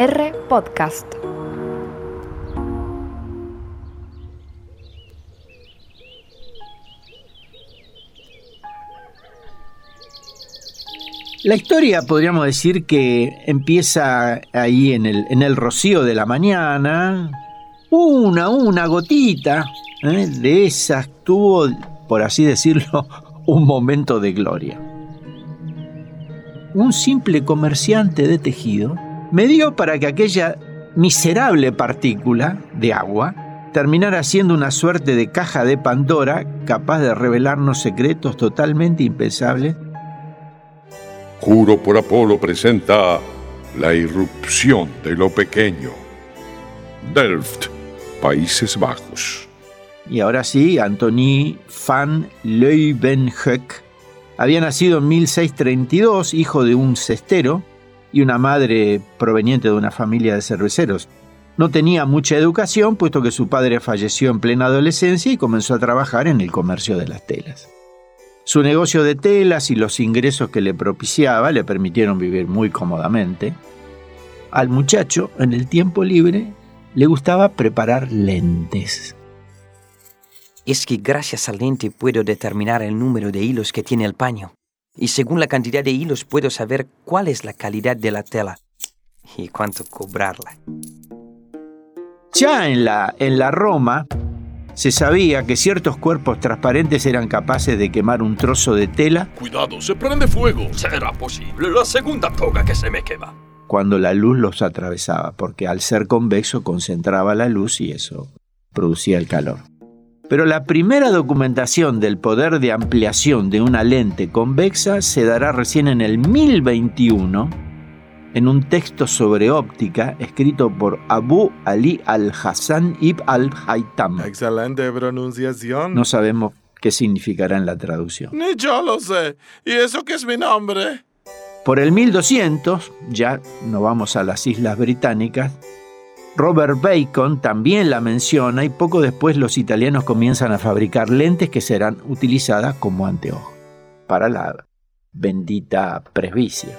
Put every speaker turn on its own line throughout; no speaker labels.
R Podcast.
La historia podríamos decir que empieza ahí en el, en el rocío de la mañana, una, una gotita ¿eh? de esas tuvo, por así decirlo, un momento de gloria. Un simple comerciante de tejido me dio para que aquella miserable partícula de agua terminara siendo una suerte de caja de Pandora capaz de revelarnos secretos totalmente impensables
Juro por Apolo presenta La irrupción de lo pequeño. Delft, Países Bajos.
Y ahora sí, Antony van Leeuwenhoek había nacido en 1632, hijo de un cestero y una madre proveniente de una familia de cerveceros. No tenía mucha educación, puesto que su padre falleció en plena adolescencia y comenzó a trabajar en el comercio de las telas. Su negocio de telas y los ingresos que le propiciaba le permitieron vivir muy cómodamente. Al muchacho, en el tiempo libre, le gustaba preparar lentes.
Es que gracias al lente puedo determinar el número de hilos que tiene el paño. Y según la cantidad de hilos puedo saber cuál es la calidad de la tela y cuánto cobrarla.
Ya en la, en la Roma, se sabía que ciertos cuerpos transparentes eran capaces de quemar un trozo de tela.
Cuidado, se prende fuego.
Será posible la segunda toga que se me quema.
Cuando la luz los atravesaba, porque al ser convexo concentraba la luz y eso producía el calor. Pero la primera documentación del poder de ampliación de una lente convexa se dará recién en el 1021 en un texto sobre óptica escrito por Abu Ali al-Hassan ibn al-Haytam.
Excelente pronunciación.
No sabemos qué significará en la traducción.
Ni yo lo sé. ¿Y eso qué es mi nombre?
Por el 1200, ya no vamos a las Islas Británicas, Robert Bacon también la menciona y poco después los italianos comienzan a fabricar lentes que serán utilizadas como anteojos para la bendita presbicia.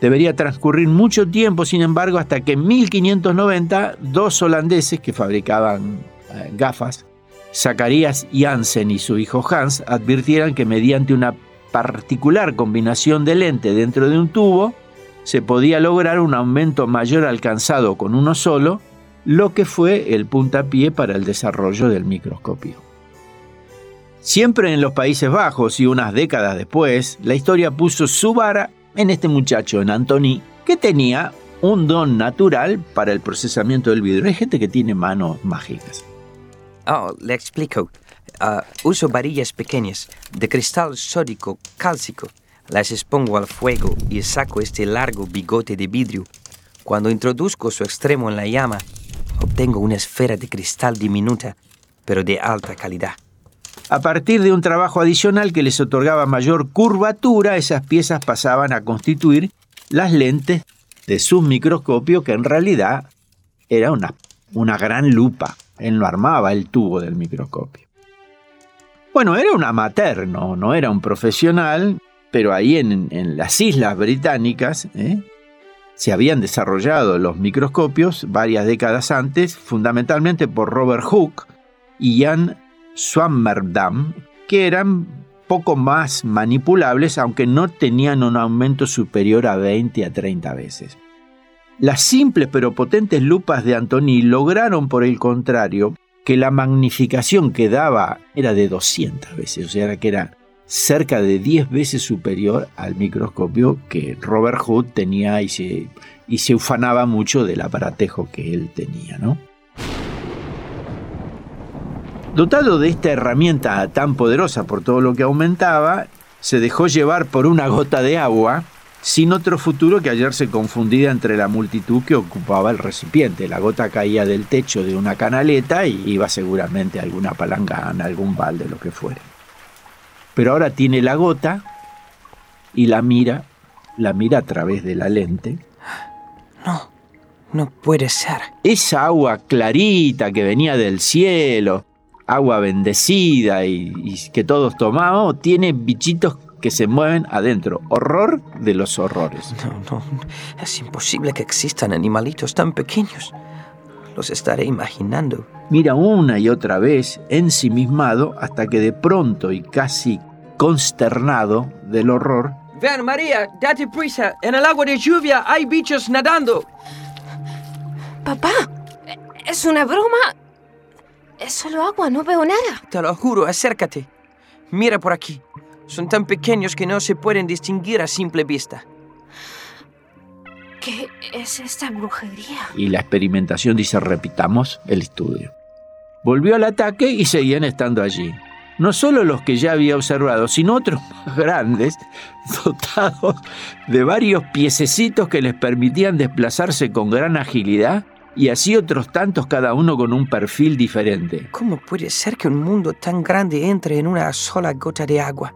Debería transcurrir mucho tiempo, sin embargo, hasta que en 1590 dos holandeses que fabricaban eh, gafas, Zacarías Janssen y su hijo Hans, advirtieran que mediante una particular combinación de lente dentro de un tubo, se podía lograr un aumento mayor alcanzado con uno solo, lo que fue el puntapié para el desarrollo del microscopio. Siempre en los Países Bajos y unas décadas después, la historia puso su vara en este muchacho, en Anthony, que tenía un don natural para el procesamiento del vidrio. Hay gente que tiene manos mágicas.
Oh, le explico. Ah, uso varillas pequeñas de cristal sódico cálcico. Las expongo al fuego y saco este largo bigote de vidrio. Cuando introduzco su extremo en la llama, obtengo una esfera de cristal diminuta, pero de alta calidad.
A partir de un trabajo adicional que les otorgaba mayor curvatura, esas piezas pasaban a constituir las lentes de su microscopio, que en realidad era una, una gran lupa. Él no armaba el tubo del microscopio. Bueno, era un amateur, no, era un profesional, pero ahí en, las islas británicas ¿eh? se habían desarrollado los microscopios varias décadas antes, fundamentalmente por Robert Hooke y Jan Swammerdam, que eran poco más manipulables, aunque no tenían un aumento superior a 20 a 30 veces. Las simples pero potentes lupas de Antony lograron, por el contrario, que la magnificación que daba era de 200 veces, o sea que era cerca de 10 veces superior al microscopio que Robert Hood tenía y se, y se ufanaba mucho del aparatejo que él tenía, ¿no? Dotado de esta herramienta tan poderosa por todo lo que aumentaba, se dejó llevar por una gota de agua, sin otro futuro que hallarse confundida entre la multitud que ocupaba el recipiente. La gota caía del techo de una canaleta y iba seguramente a alguna palangana, algún balde, lo que fuera. Pero ahora tiene la gota y la mira, la mira a través de la lente.
No, no puede ser.
Esa agua clarita que venía del cielo, agua bendecida y, que todos tomamos, tiene bichitos que se mueven adentro. Horror de los horrores.
No, no, es imposible que existan animalitos tan pequeños. Los estaré imaginando.
Mira una y otra vez, ensimismado, hasta que de pronto y casi consternado del horror,
Vean, María, date prisa. En el agua de lluvia hay bichos nadando.
Papá, es una broma. Es solo agua, no veo nada.
Te lo juro, acércate. Mira por aquí. Son tan pequeños que no se pueden distinguir a simple vista.
¿Qué es esta brujería?
y la experimentación dice repitamos el estudio. Volvió al ataque y seguían estando allí. No solo los que ya había observado, sino otros más grandes, dotados de varios piececitos que les permitían desplazarse con gran agilidad y así otros tantos cada uno con un perfil diferente.
¿Cómo puede ser que un mundo tan grande entre en una sola gota de agua?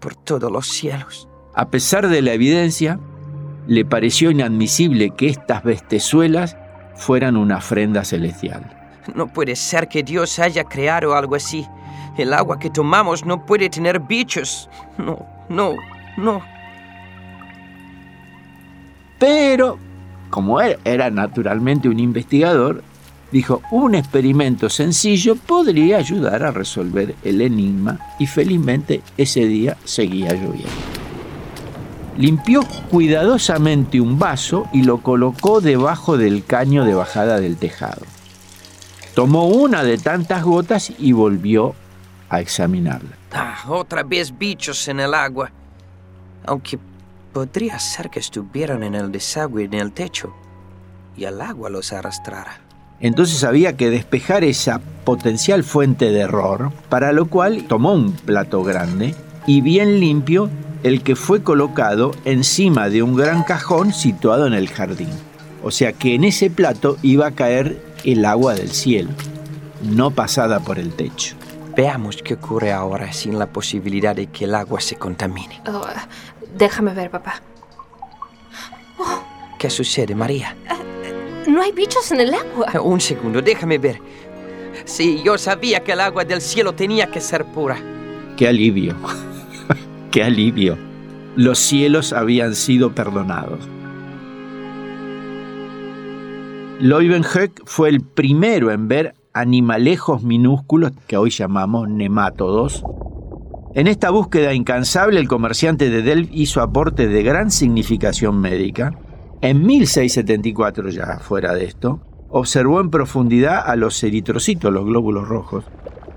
Por todos los cielos.
A pesar de la evidencia, le pareció inadmisible que estas bestezuelas fueran una ofrenda celestial.
No puede ser que Dios haya creado algo así. El agua que tomamos no puede tener bichos. No, no, no.
Pero, como él era naturalmente un investigador, dijo, un experimento sencillo podría ayudar a resolver el enigma y felizmente ese día seguía lloviendo. Limpió cuidadosamente un vaso y lo colocó debajo del caño de bajada del tejado. Tomó una de tantas gotas y volvió a examinarla.
Ah, otra vez bichos en el agua. Aunque podría ser que estuvieran en el desagüe en el techo y el agua los arrastrara.
Entonces había que despejar esa potencial fuente de error, para lo cual tomó un plato grande y bien limpio el que fue colocado encima de un gran cajón situado en el jardín. O sea que en ese plato iba a caer el agua del cielo, no pasada por el techo.
Veamos qué ocurre ahora sin la posibilidad de que el agua se contamine.
Oh, déjame ver, papá.
¿Qué sucede, María?
No hay bichos en el agua.
Un segundo, déjame ver. Sí, yo sabía que el agua del cielo tenía que ser pura.
¡Qué alivio! ¡Qué alivio! Los cielos habían sido perdonados. Leuwenhoek fue el primero en ver animalejos minúsculos que hoy llamamos nemátodos. En esta búsqueda incansable, el comerciante de Delft hizo aportes de gran significación médica. En 1674, ya fuera de esto, observó en profundidad a los eritrocitos, los glóbulos rojos,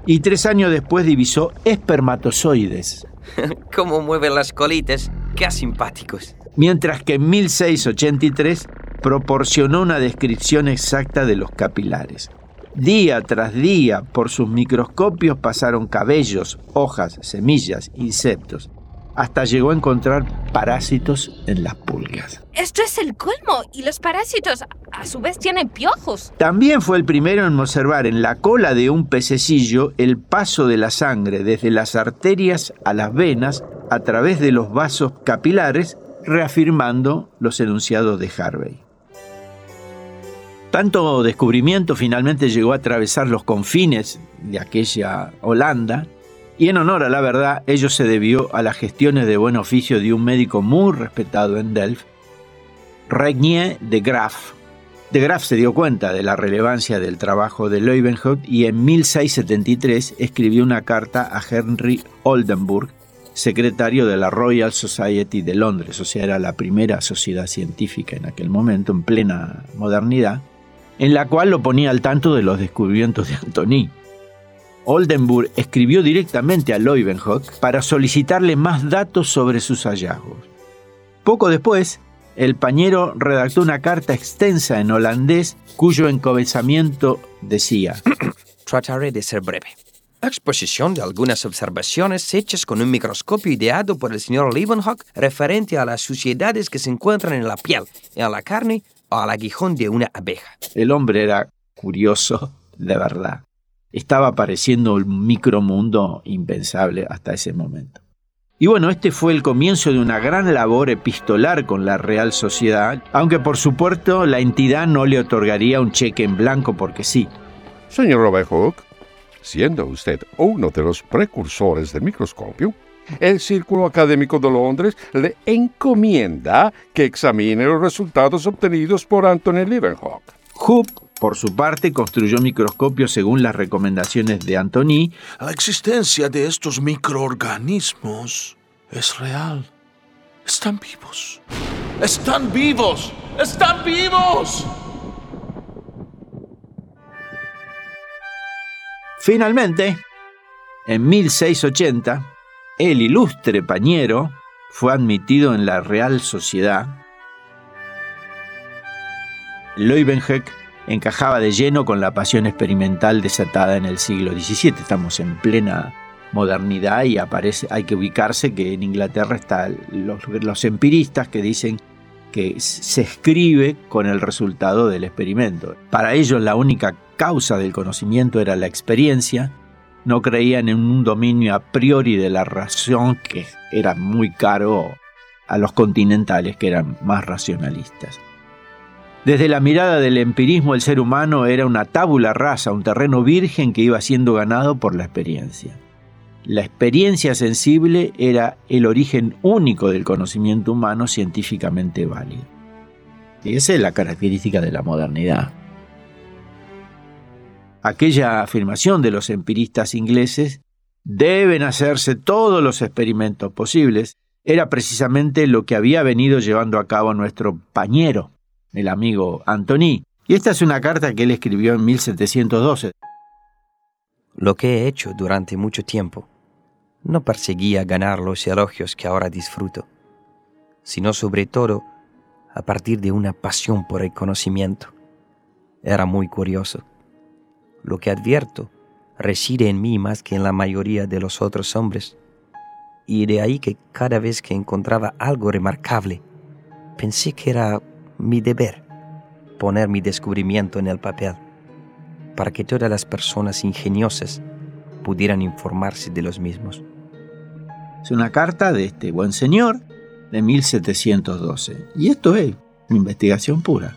y tres años después divisó espermatozoides,
Cómo mueven las colitas. Qué simpáticos.
mientras que en 1683 proporcionó una descripción exacta de los capilares. Día tras día, por sus microscopios pasaron cabellos, hojas, semillas, insectos, hasta llegó a encontrar parásitos en las pulgas.
Esto es el colmo. Y los parásitos, a su vez, tienen piojos.
También fue el primero en observar en la cola de un pececillo el paso de la sangre desde las arterias a las venas a través de los vasos capilares, reafirmando los enunciados de Harvey. Tanto descubrimiento finalmente llegó a atravesar los confines de aquella Holanda y en honor a la verdad ello se debió a las gestiones de buen oficio de un médico muy respetado en Delft, Regnier de Graaf. De Graaf se dio cuenta de la relevancia del trabajo de Leuwenhoek y en 1673 escribió una carta a Henry Oldenburg, secretario de la Royal Society de Londres, o sea, era la primera sociedad científica en aquel momento, en plena modernidad, en la cual lo ponía al tanto de los descubrimientos de Antony. Oldenburg escribió directamente a Leuwenhoek para solicitarle más datos sobre sus hallazgos. Poco después, el pañero redactó una carta extensa en holandés cuyo encabezamiento decía,
Trataré de ser breve. Exposición de algunas observaciones hechas con un microscopio ideado por el señor Leeuwenhoek referente a las suciedades que se encuentran en la piel, en la carne al aguijón de una abeja.
el hombre era curioso de verdad. Estaba apareciendo un micromundo impensable hasta ese momento. Y bueno, este fue el comienzo de una gran labor epistolar con la Real Sociedad, aunque por supuesto la entidad no le otorgaría un cheque en blanco porque sí.
Señor Leeuwenhoek, siendo usted uno de los precursores del microscopio, el Círculo Académico de Londres le encomienda que examine los resultados obtenidos por Anthony Leeuwenhoek.
Hooke, por su parte, construyó microscopios según las recomendaciones de Antony.
La existencia de estos microorganismos es real. Están vivos. Están vivos. Están vivos.
Finalmente, en 1680, el ilustre Pañero fue admitido en la Real Sociedad. Leuwenhoek encajaba de lleno con la pasión experimental desatada en el siglo XVII. Estamos en plena modernidad y aparece, hay que ubicarse que en Inglaterra están los, los empiristas que dicen que se escribe con el resultado del experimento. Para ellos la única causa del conocimiento era la experiencia, no creían en un dominio a priori de la razón que era muy caro a los continentales que eran más racionalistas. Desde la mirada del empirismo el ser humano era una tábula rasa, un terreno virgen que iba siendo ganado por la experiencia. La experiencia sensible era el origen único del conocimiento humano científicamente válido. Y esa es la característica de la modernidad. Aquella afirmación de los empiristas ingleses, deben hacerse todos los experimentos posibles, era precisamente lo que había venido llevando a cabo nuestro pañero, el amigo Antony. Y esta es una carta que él escribió en 1712.
Lo que he hecho durante mucho tiempo no perseguía ganar los elogios que ahora disfruto, sino sobre todo a partir de una pasión por el conocimiento. Era muy curioso. Lo que advierto reside en mí más que en la mayoría de los otros hombres, y de ahí que cada vez que encontraba algo remarcable, pensé que era mi deber poner mi descubrimiento en el papel, para que todas las personas ingeniosas pudieran informarse de los mismos.
Es una carta de este buen señor de 1712. Y esto es investigación pura.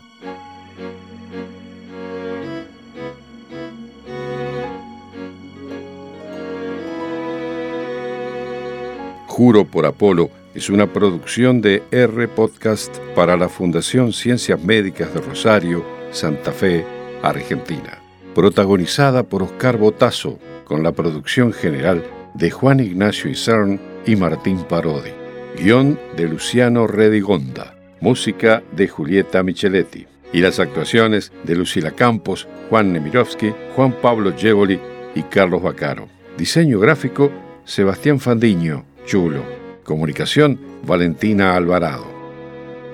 Juro por Apolo es una producción de R Podcast para la Fundación Ciencias Médicas de Rosario, Santa Fe, Argentina. Protagonizada por Oscar Botazo, con la producción general de Juan Ignacio Isern y Martín Parodi. Guión de Luciano Redigonda. Música de Julieta Micheletti. Y las actuaciones de Lucila Campos, Juan Nemirovsky, Juan Pablo Jevoli y Carlos Bacaro. Diseño gráfico, Sebastián Fandiño, Chulo. Comunicación, Valentina Alvarado.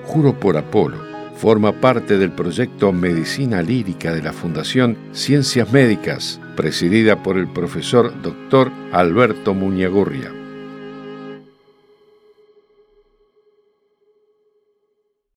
Juro por Apolo forma parte del proyecto Medicina Lírica de la Fundación Ciencias Médicas, presidida por el profesor Dr. Alberto Muñagurria.